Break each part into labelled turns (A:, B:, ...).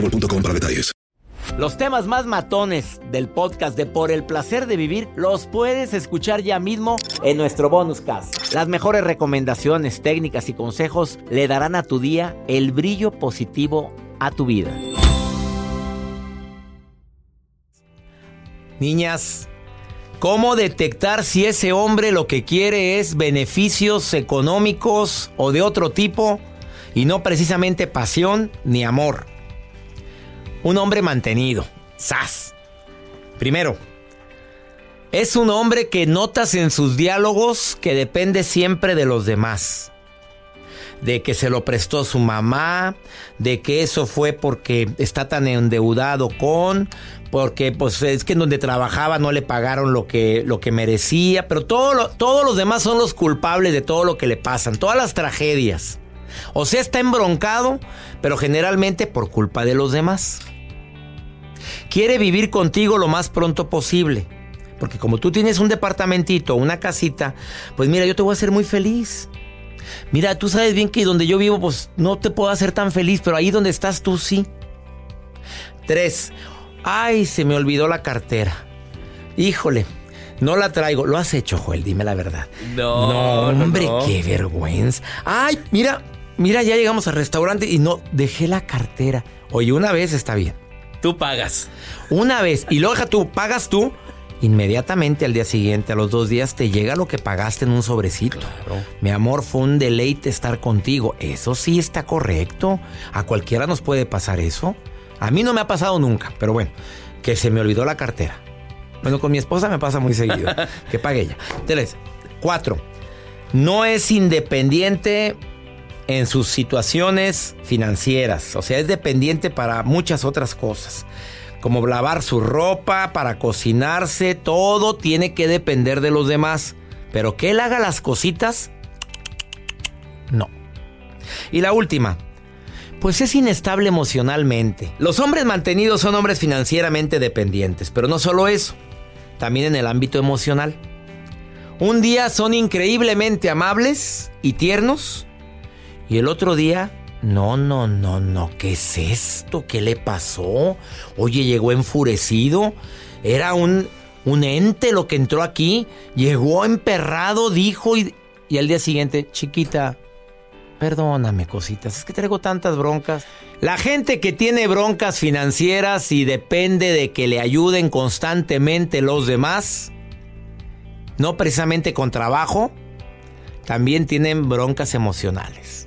A: boostmobile.com para detalles.
B: Los temas más matones del podcast de Por el placer de vivir los puedes escuchar ya mismo en nuestro bonus cast. Las mejores recomendaciones, técnicas y consejos le darán a tu día el brillo positivo a tu vida. Niñas, ¿cómo detectar si ese hombre lo que quiere es beneficios económicos o de otro tipo y no precisamente pasión ni amor? Un hombre mantenido. ¡Sas! Primero, es un hombre que notas en sus diálogos que depende siempre de los demás. De que se lo prestó su mamá, de que eso fue porque está tan endeudado con, porque pues es que en donde trabajaba no le pagaron lo que, lo que merecía, pero todo todos los demás son los culpables de todo lo que le pasan, todas las tragedias. O sea, está embroncado, pero generalmente por culpa de los demás. Quiere vivir contigo lo más pronto posible. Porque como tú tienes un departamentito, una casita, pues mira, yo te voy a hacer muy feliz. Mira, tú sabes bien que donde yo vivo, pues no te puedo hacer tan feliz, pero ahí donde estás tú sí. Tres. Ay, se me olvidó la cartera. Híjole, no la traigo. Lo has hecho, Joel, dime la verdad.
C: No,
B: No, hombre,
C: no.
B: qué vergüenza. Ay, mira, mira, ya llegamos al restaurante y no, dejé la cartera. Oye, una vez está bien.
C: Tú pagas.
B: Una vez. Y luego tú, pagas tú. Inmediatamente al día siguiente, a los dos días, te llega lo que pagaste en un sobrecito. Mi amor, fue un deleite estar contigo. Eso sí está correcto. A cualquiera nos puede pasar eso. A mí no me ha pasado nunca, pero bueno, que se me olvidó la cartera. Bueno, con mi esposa me pasa muy seguido. que pague ella. Tres. Cuatro. No es independiente en sus situaciones financieras. O sea, es dependiente para muchas otras cosas. Como lavar su ropa, para cocinarse, todo tiene que depender de los demás. Pero que él haga las cositas, no. Y la última, pues es inestable emocionalmente. Los hombres mantenidos son hombres financieramente dependientes, pero no solo eso, también en el ámbito emocional. Un día son increíblemente amables y tiernos y el otro día, no, no, no, no, ¿qué es esto? ¿Qué le pasó? Oye, llegó enfurecido, era un, un ente lo que entró aquí, llegó emperrado, dijo y, y al día siguiente, chiquita, Perdóname, cositas, es que traigo tantas broncas. La gente que tiene broncas financieras y depende de que le ayuden constantemente los demás, no precisamente con trabajo, también tienen broncas emocionales.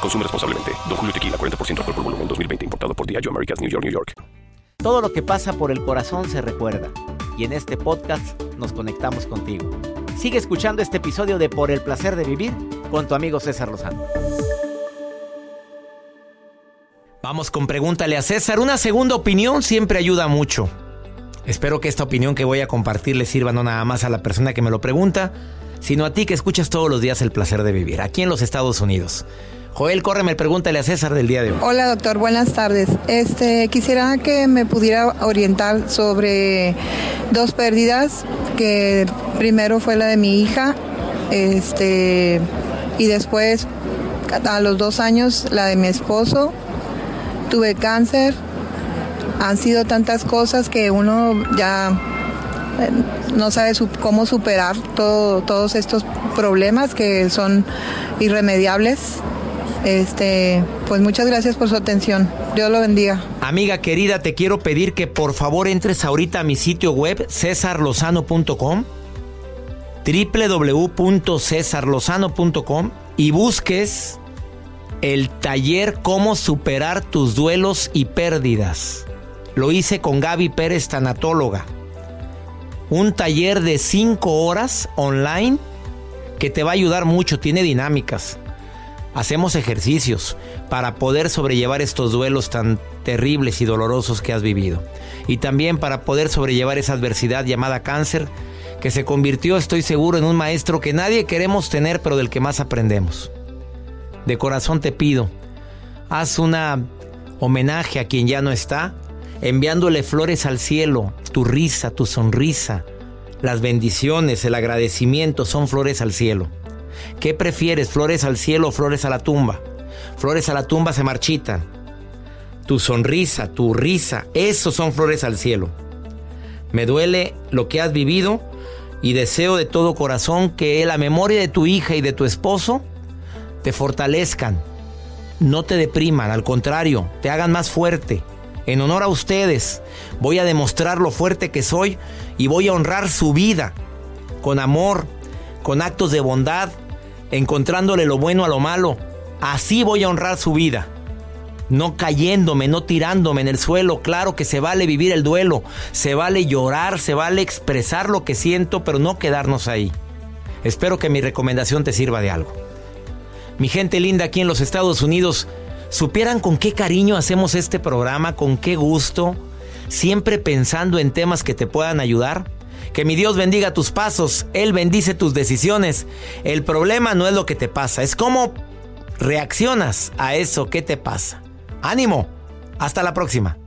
D: Consume responsablemente. Don Julio Tequila, 40% alcohol por volumen, 2020. Importado por Diageo Americas, New York, New York.
B: Todo lo que pasa por el corazón se recuerda y en este podcast nos conectamos contigo. Sigue escuchando este episodio de Por el placer de vivir con tu amigo César Lozano. Vamos con pregúntale a César. Una segunda opinión siempre ayuda mucho. Espero que esta opinión que voy a compartir le sirva no nada más a la persona que me lo pregunta, sino a ti que escuchas todos los días el placer de vivir, aquí en los Estados Unidos. Joel, córreme, pregúntale a César del día de hoy.
C: Hola doctor, buenas tardes. Este, quisiera que me pudiera orientar sobre dos pérdidas, que primero fue la de mi hija, este, y después a los dos años la de mi esposo. Tuve cáncer. Han sido tantas cosas que uno ya eh, no sabe cómo superar todos estos problemas que son irremediables. Este, pues muchas gracias por su atención. Dios lo bendiga.
B: Amiga querida, te quiero pedir que por favor entres ahorita a mi sitio web cesarlozano.com www.cesarlozano.com y busques el taller Cómo superar tus duelos y pérdidas. Lo hice con Gaby Pérez, tanatóloga. Un taller de 5 horas online que te va a ayudar mucho, tiene dinámicas hacemos ejercicios para poder sobrellevar estos duelos tan terribles y dolorosos que has vivido. Y también para poder sobrellevar esa adversidad llamada cáncer que se convirtió, estoy seguro, en un maestro que nadie queremos tener, pero del que más aprendemos. De corazón te pido, haz una homenaje a quien ya no está, enviándole flores al cielo, tu risa, tu sonrisa, las bendiciones, el agradecimiento son flores al cielo. ¿Qué prefieres, flores al cielo o flores a la tumba? Flores a la tumba se marchitan. Tu sonrisa, tu risa, esos son flores al cielo. Me duele lo que has vivido y deseo de todo corazón que la memoria de tu hija y de tu esposo te fortalezcan, no te depriman, al contrario, te hagan más fuerte. En honor a ustedes, voy a demostrar lo fuerte que soy y voy a honrar su vida con amor, con actos de bondad encontrándole lo bueno a lo malo. Así voy a honrar su vida. No cayéndome, no tirándome en el suelo. Claro que se vale vivir el duelo, se vale llorar, se vale expresar lo que siento, pero no quedarnos ahí. Espero que mi recomendación te sirva de algo. Mi gente linda aquí en los Estados Unidos, supieran con qué cariño hacemos este programa, con qué gusto, siempre pensando en temas que te puedan ayudar. Que mi Dios bendiga tus pasos, Él bendice tus decisiones. El problema no es lo que te pasa, es cómo reaccionas a eso que te pasa. Ánimo, hasta la próxima.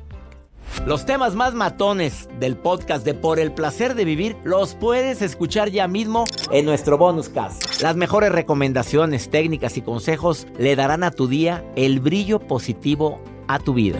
B: Los temas más matones del podcast de Por el placer de vivir los puedes escuchar ya mismo en nuestro bonus cast. Las mejores recomendaciones, técnicas y consejos le darán a tu día el brillo positivo a tu vida.